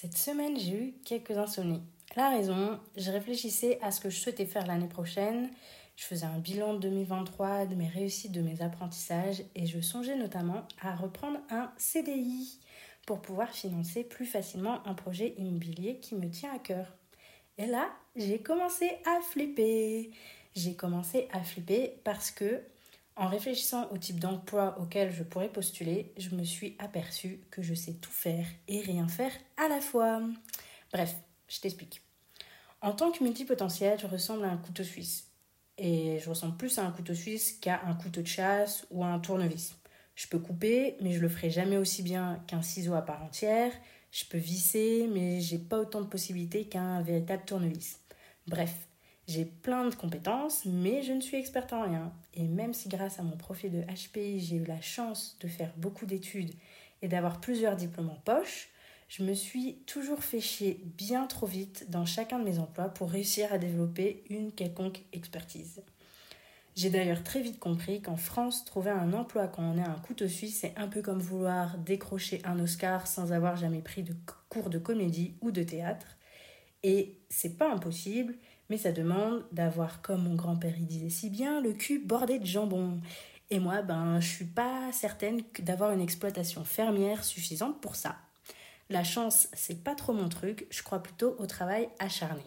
Cette semaine, j'ai eu quelques insomnies. La raison, je réfléchissais à ce que je souhaitais faire l'année prochaine. Je faisais un bilan de 2023, de mes réussites, de mes apprentissages et je songeais notamment à reprendre un CDI pour pouvoir financer plus facilement un projet immobilier qui me tient à cœur. Et là, j'ai commencé à flipper. J'ai commencé à flipper parce que en réfléchissant au type d'emploi auquel je pourrais postuler, je me suis aperçue que je sais tout faire et rien faire à la fois. Bref, je t'explique. En tant que multipotentiel, je ressemble à un couteau suisse. Et je ressemble plus à un couteau suisse qu'à un couteau de chasse ou à un tournevis. Je peux couper, mais je le ferai jamais aussi bien qu'un ciseau à part entière. Je peux visser, mais j'ai pas autant de possibilités qu'un véritable tournevis. Bref, j'ai plein de compétences, mais je ne suis experte en rien. Et même si grâce à mon profil de HPI, j'ai eu la chance de faire beaucoup d'études et d'avoir plusieurs diplômes en poche, je me suis toujours fait chier bien trop vite dans chacun de mes emplois pour réussir à développer une quelconque expertise. J'ai d'ailleurs très vite compris qu'en France, trouver un emploi quand on est un couteau suisse, c'est un peu comme vouloir décrocher un Oscar sans avoir jamais pris de cours de comédie ou de théâtre. Et c'est pas impossible, mais ça demande d'avoir, comme mon grand-père il disait si bien, le cul bordé de jambon. Et moi, ben, je suis pas certaine d'avoir une exploitation fermière suffisante pour ça. La chance, c'est pas trop mon truc, je crois plutôt au travail acharné.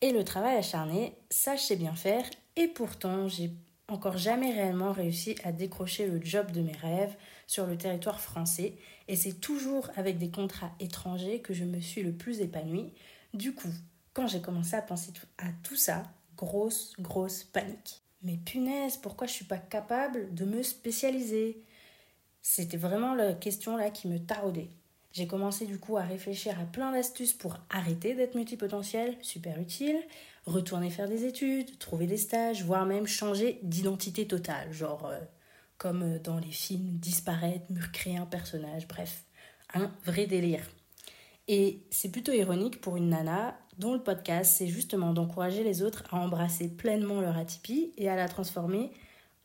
Et le travail acharné, ça je sais bien faire, et pourtant j'ai encore jamais réellement réussi à décrocher le job de mes rêves sur le territoire français, et c'est toujours avec des contrats étrangers que je me suis le plus épanouie. Du coup, quand j'ai commencé à penser à tout ça, grosse, grosse panique. Mais punaise, pourquoi je suis pas capable de me spécialiser? C'était vraiment la question là qui me taraudait. J'ai commencé du coup à réfléchir à plein d'astuces pour arrêter d'être multipotentiel, super utile, retourner faire des études, trouver des stages, voire même changer d'identité totale, genre euh, comme dans les films, disparaître, me recréer un personnage, bref, un vrai délire. Et c'est plutôt ironique pour une nana dont le podcast c'est justement d'encourager les autres à embrasser pleinement leur atypie et à la transformer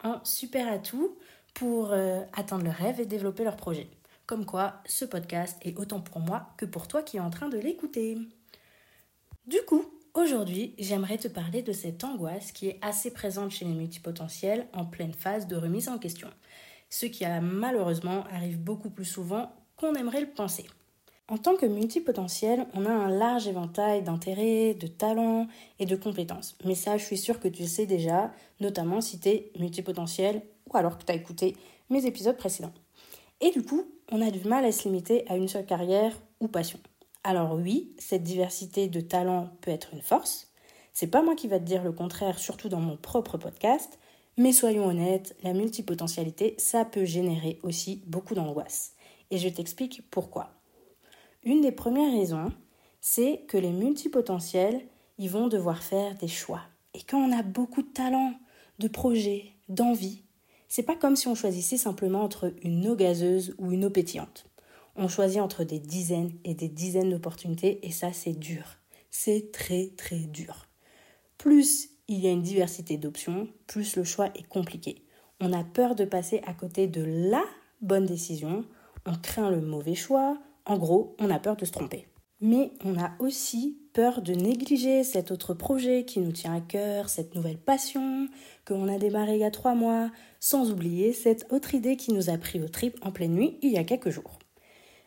en super atout pour euh, atteindre leurs rêves et développer leurs projets. Comme quoi, ce podcast est autant pour moi que pour toi qui es en train de l'écouter. Du coup, aujourd'hui, j'aimerais te parler de cette angoisse qui est assez présente chez les multipotentiels en pleine phase de remise en question. Ce qui malheureusement arrive beaucoup plus souvent qu'on aimerait le penser. En tant que multipotentiel, on a un large éventail d'intérêts, de talents et de compétences. Mais ça, je suis sûre que tu le sais déjà, notamment si tu es multipotentiel ou alors que tu as écouté mes épisodes précédents. Et du coup, on a du mal à se limiter à une seule carrière ou passion. Alors oui, cette diversité de talents peut être une force. C'est pas moi qui va te dire le contraire, surtout dans mon propre podcast, mais soyons honnêtes, la multipotentialité, ça peut générer aussi beaucoup d'angoisse. Et je t'explique pourquoi. Une des premières raisons, c'est que les multipotentiels, ils vont devoir faire des choix. Et quand on a beaucoup de talents, de projets, d'envie, c'est pas comme si on choisissait simplement entre une eau gazeuse ou une eau pétillante. On choisit entre des dizaines et des dizaines d'opportunités et ça c'est dur. C'est très très dur. Plus il y a une diversité d'options, plus le choix est compliqué. On a peur de passer à côté de la bonne décision on craint le mauvais choix, en gros, on a peur de se tromper. Mais on a aussi peur de négliger cet autre projet qui nous tient à cœur, cette nouvelle passion qu'on a démarré il y a trois mois, sans oublier cette autre idée qui nous a pris au trip en pleine nuit il y a quelques jours.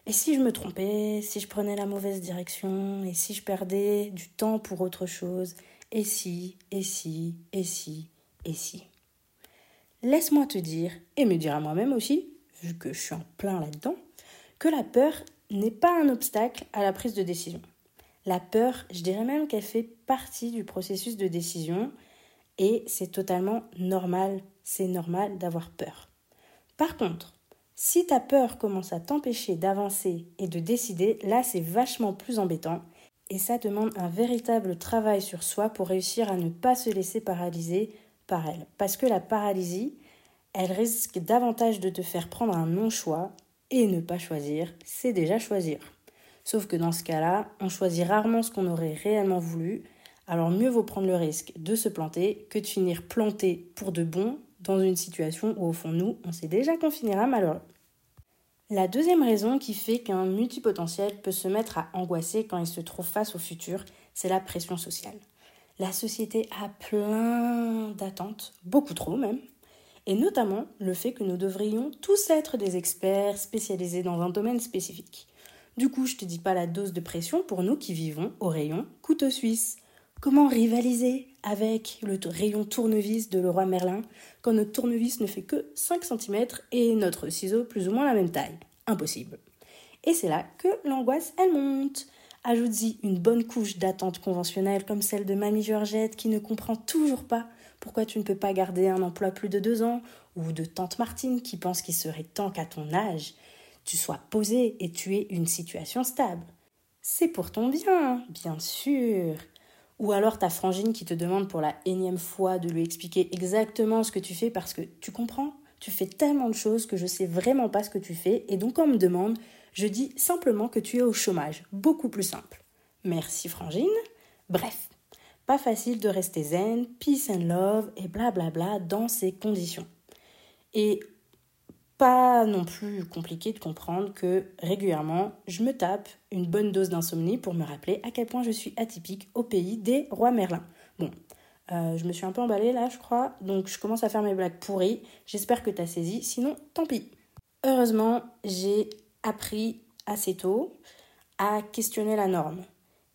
Et si je me trompais, si je prenais la mauvaise direction, et si je perdais du temps pour autre chose, et si, et si, et si, et si? Laisse-moi te dire, et me dire à moi-même aussi, vu que je suis en plein là-dedans, que la peur n'est pas un obstacle à la prise de décision. La peur, je dirais même qu'elle fait partie du processus de décision et c'est totalement normal, c'est normal d'avoir peur. Par contre, si ta peur commence à t'empêcher d'avancer et de décider, là c'est vachement plus embêtant et ça demande un véritable travail sur soi pour réussir à ne pas se laisser paralyser par elle. Parce que la paralysie, elle risque davantage de te faire prendre un non-choix et ne pas choisir, c'est déjà choisir. Sauf que dans ce cas-là, on choisit rarement ce qu'on aurait réellement voulu, alors mieux vaut prendre le risque de se planter que de finir planté pour de bon dans une situation où au fond nous, on sait déjà qu'on finira malheureux. La deuxième raison qui fait qu'un multipotentiel peut se mettre à angoisser quand il se trouve face au futur, c'est la pression sociale. La société a plein d'attentes, beaucoup trop même, et notamment le fait que nous devrions tous être des experts spécialisés dans un domaine spécifique. Du coup, je te dis pas la dose de pression pour nous qui vivons au rayon couteau suisse. Comment rivaliser avec le rayon tournevis de Leroy Merlin quand notre tournevis ne fait que 5 cm et notre ciseau plus ou moins la même taille? Impossible. Et c'est là que l'angoisse, elle monte. Ajoute-y une bonne couche d'attente conventionnelle comme celle de Mamie Georgette qui ne comprend toujours pas pourquoi tu ne peux pas garder un emploi plus de deux ans Ou de tante Martine qui pense qu'il serait temps qu'à ton âge, tu sois posé et tu aies une situation stable. C'est pour ton bien, bien sûr. Ou alors ta frangine qui te demande pour la énième fois de lui expliquer exactement ce que tu fais parce que tu comprends, tu fais tellement de choses que je sais vraiment pas ce que tu fais et donc on me demande, je dis simplement que tu es au chômage, beaucoup plus simple. Merci frangine. Bref, pas facile de rester zen, peace and love et blablabla bla bla dans ces conditions. Et pas non plus compliqué de comprendre que régulièrement, je me tape une bonne dose d'insomnie pour me rappeler à quel point je suis atypique au pays des rois Merlin. Bon, euh, je me suis un peu emballée là, je crois, donc je commence à faire mes blagues pourries. J'espère que tu as saisi, sinon tant pis. Heureusement, j'ai appris assez tôt à questionner la norme.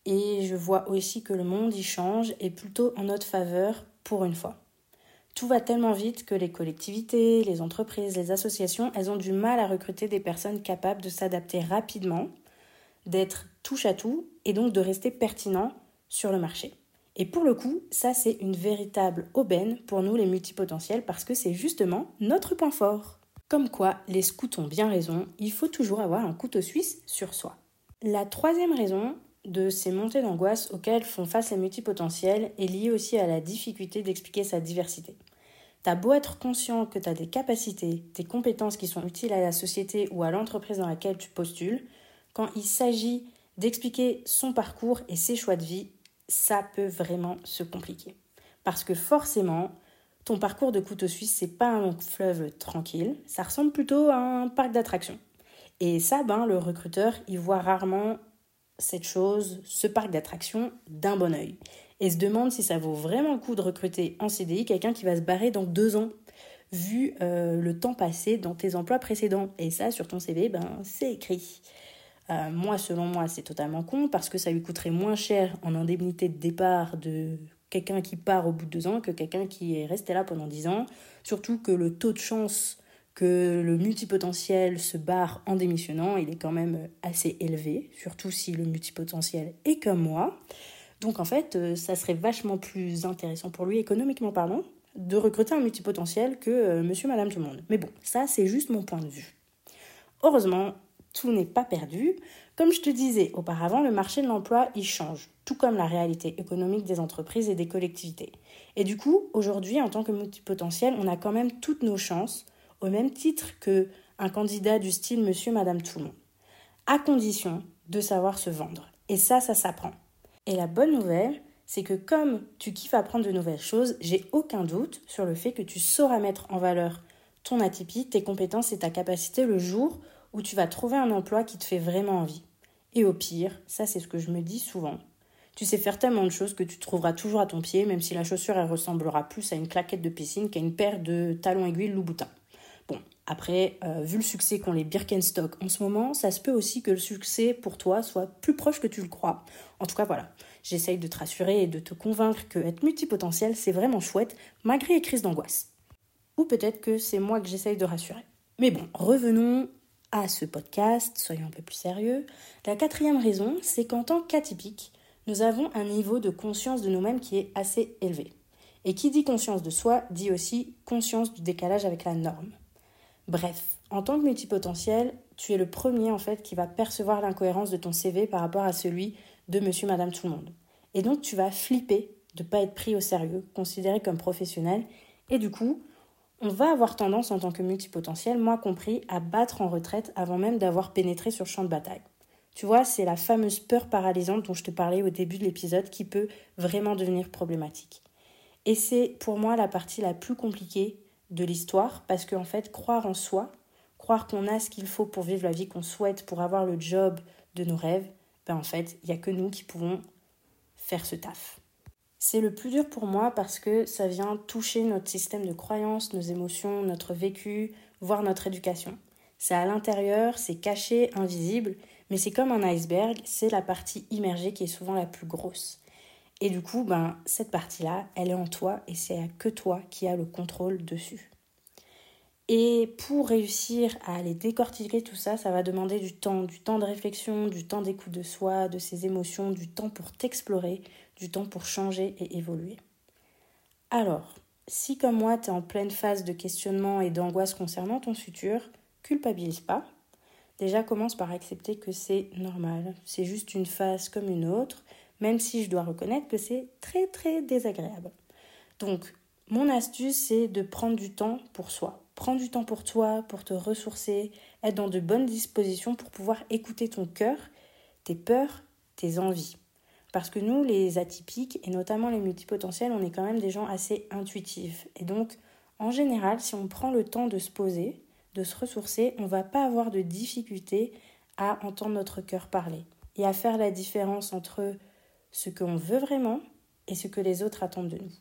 Et je vois aussi que le monde y change et plutôt en notre faveur pour une fois. Tout va tellement vite que les collectivités, les entreprises, les associations, elles ont du mal à recruter des personnes capables de s'adapter rapidement, d'être touche à tout et donc de rester pertinent sur le marché. Et pour le coup, ça c'est une véritable aubaine pour nous les multipotentiels parce que c'est justement notre point fort. Comme quoi, les scouts ont bien raison, il faut toujours avoir un couteau suisse sur soi. La troisième raison, de ces montées d'angoisse auxquelles font face les multipotentiels est liée aussi à la difficulté d'expliquer sa diversité. T'as beau être conscient que tu as des capacités, des compétences qui sont utiles à la société ou à l'entreprise dans laquelle tu postules, quand il s'agit d'expliquer son parcours et ses choix de vie, ça peut vraiment se compliquer. Parce que forcément, ton parcours de couteau suisse, c'est pas un fleuve tranquille, ça ressemble plutôt à un parc d'attractions. Et ça, ben, le recruteur, il voit rarement cette chose, ce parc d'attractions, d'un bon oeil. Et se demande si ça vaut vraiment le coup de recruter en CDI quelqu'un qui va se barrer dans deux ans, vu euh, le temps passé dans tes emplois précédents. Et ça, sur ton CV, ben, c'est écrit. Euh, moi, selon moi, c'est totalement con parce que ça lui coûterait moins cher en indemnité de départ de quelqu'un qui part au bout de deux ans que quelqu'un qui est resté là pendant dix ans. Surtout que le taux de chance que le multipotentiel se barre en démissionnant, il est quand même assez élevé, surtout si le multipotentiel est comme moi. Donc en fait, euh, ça serait vachement plus intéressant pour lui, économiquement parlant, de recruter un multipotentiel que euh, monsieur, madame, tout le monde. Mais bon, ça c'est juste mon point de vue. Heureusement, tout n'est pas perdu. Comme je te disais auparavant, le marché de l'emploi, il change, tout comme la réalité économique des entreprises et des collectivités. Et du coup, aujourd'hui, en tant que multipotentiel, on a quand même toutes nos chances au même titre que un candidat du style monsieur, madame, tout le monde, à condition de savoir se vendre. Et ça, ça s'apprend. Et la bonne nouvelle, c'est que comme tu kiffes apprendre de nouvelles choses, j'ai aucun doute sur le fait que tu sauras mettre en valeur ton atypie, tes compétences et ta capacité le jour où tu vas trouver un emploi qui te fait vraiment envie. Et au pire, ça c'est ce que je me dis souvent, tu sais faire tellement de choses que tu trouveras toujours à ton pied, même si la chaussure elle ressemblera plus à une claquette de piscine qu'à une paire de talons aiguilles Louboutin. Après, euh, vu le succès qu'ont les Birkenstock en ce moment, ça se peut aussi que le succès pour toi soit plus proche que tu le crois. En tout cas, voilà. J'essaye de te rassurer et de te convaincre que être multipotentiel, c'est vraiment chouette, malgré les crises d'angoisse. Ou peut-être que c'est moi que j'essaye de rassurer. Mais bon, revenons à ce podcast, soyons un peu plus sérieux. La quatrième raison, c'est qu'en tant qu'atypique, nous avons un niveau de conscience de nous-mêmes qui est assez élevé. Et qui dit conscience de soi dit aussi conscience du décalage avec la norme. Bref, en tant que multipotentiel, tu es le premier en fait qui va percevoir l'incohérence de ton CV par rapport à celui de monsieur, madame, tout le monde. Et donc tu vas flipper de ne pas être pris au sérieux, considéré comme professionnel, et du coup, on va avoir tendance en tant que multipotentiel, moi compris, à battre en retraite avant même d'avoir pénétré sur le champ de bataille. Tu vois, c'est la fameuse peur paralysante dont je te parlais au début de l'épisode qui peut vraiment devenir problématique. Et c'est pour moi la partie la plus compliquée de l'histoire parce qu'en fait, croire en soi, croire qu'on a ce qu'il faut pour vivre la vie qu'on souhaite, pour avoir le job de nos rêves, ben en fait, il n'y a que nous qui pouvons faire ce taf. C'est le plus dur pour moi parce que ça vient toucher notre système de croyances, nos émotions, notre vécu, voire notre éducation. C'est à l'intérieur, c'est caché, invisible, mais c'est comme un iceberg, c'est la partie immergée qui est souvent la plus grosse. Et du coup, ben, cette partie-là, elle est en toi et c'est que toi qui as le contrôle dessus. Et pour réussir à aller décortiquer tout ça, ça va demander du temps, du temps de réflexion, du temps d'écoute de soi, de ses émotions, du temps pour t'explorer, du temps pour changer et évoluer. Alors, si comme moi, tu es en pleine phase de questionnement et d'angoisse concernant ton futur, culpabilise pas, Déjà, commence par accepter que c'est normal. C'est juste une phase comme une autre, même si je dois reconnaître que c'est très très désagréable. Donc, mon astuce, c'est de prendre du temps pour soi. Prends du temps pour toi, pour te ressourcer, être dans de bonnes dispositions pour pouvoir écouter ton cœur, tes peurs, tes envies. Parce que nous, les atypiques, et notamment les multipotentiels, on est quand même des gens assez intuitifs. Et donc, en général, si on prend le temps de se poser, de se ressourcer, on va pas avoir de difficulté à entendre notre cœur parler et à faire la différence entre ce qu'on veut vraiment et ce que les autres attendent de nous.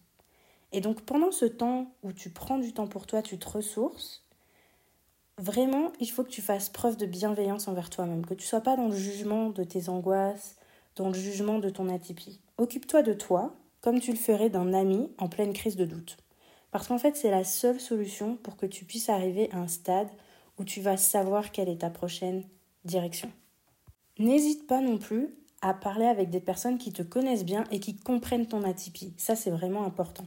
Et donc pendant ce temps où tu prends du temps pour toi, tu te ressources, vraiment, il faut que tu fasses preuve de bienveillance envers toi-même, que tu sois pas dans le jugement de tes angoisses, dans le jugement de ton atypie. Occupe-toi de toi comme tu le ferais d'un ami en pleine crise de doute. Parce qu'en fait, c'est la seule solution pour que tu puisses arriver à un stade où tu vas savoir quelle est ta prochaine direction. N'hésite pas non plus à parler avec des personnes qui te connaissent bien et qui comprennent ton atypie. Ça, c'est vraiment important.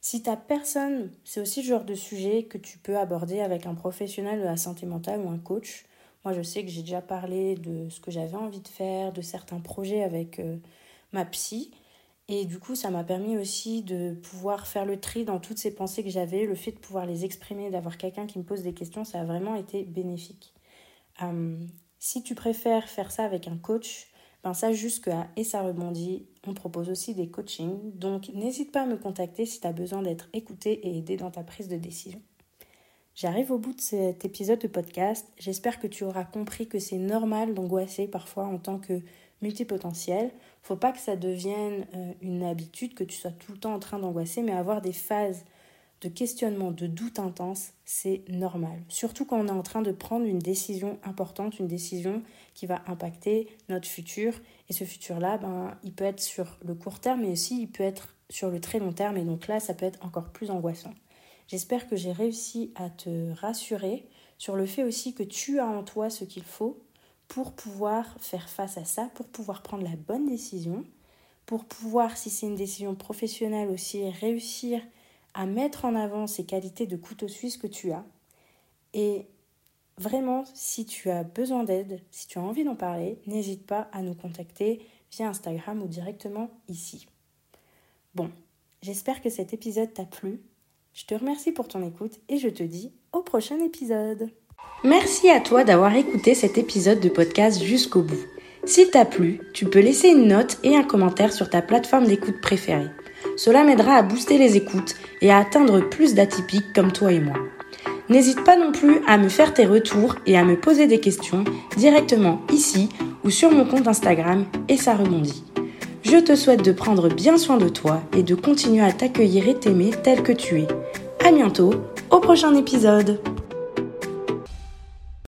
Si ta personne, c'est aussi le genre de sujet que tu peux aborder avec un professionnel de la santé mentale ou un coach. Moi, je sais que j'ai déjà parlé de ce que j'avais envie de faire, de certains projets avec euh, ma psy. Et du coup, ça m'a permis aussi de pouvoir faire le tri dans toutes ces pensées que j'avais. Le fait de pouvoir les exprimer, d'avoir quelqu'un qui me pose des questions, ça a vraiment été bénéfique. Euh, si tu préfères faire ça avec un coach, ben ça jusqu'à Et ça rebondit, on propose aussi des coachings. Donc n'hésite pas à me contacter si tu as besoin d'être écouté et aidé dans ta prise de décision. J'arrive au bout de cet épisode de podcast. J'espère que tu auras compris que c'est normal d'angoisser parfois en tant que multipotentiel. Faut pas que ça devienne euh, une habitude, que tu sois tout le temps en train d'angoisser, mais avoir des phases de questionnement, de doute intense, c'est normal. Surtout quand on est en train de prendre une décision importante, une décision qui va impacter notre futur. Et ce futur-là, ben, il peut être sur le court terme, mais aussi il peut être sur le très long terme. Et donc là, ça peut être encore plus angoissant. J'espère que j'ai réussi à te rassurer sur le fait aussi que tu as en toi ce qu'il faut pour pouvoir faire face à ça, pour pouvoir prendre la bonne décision, pour pouvoir, si c'est une décision professionnelle aussi, réussir à mettre en avant ces qualités de couteau suisse que tu as. Et vraiment, si tu as besoin d'aide, si tu as envie d'en parler, n'hésite pas à nous contacter via Instagram ou directement ici. Bon, j'espère que cet épisode t'a plu. Je te remercie pour ton écoute et je te dis au prochain épisode. Merci à toi d'avoir écouté cet épisode de podcast jusqu'au bout. S'il t'a plu, tu peux laisser une note et un commentaire sur ta plateforme d'écoute préférée. Cela m'aidera à booster les écoutes et à atteindre plus d'atypiques comme toi et moi. N'hésite pas non plus à me faire tes retours et à me poser des questions directement ici ou sur mon compte Instagram et ça rebondit. Je te souhaite de prendre bien soin de toi et de continuer à t'accueillir et t'aimer tel que tu es. À bientôt au prochain épisode.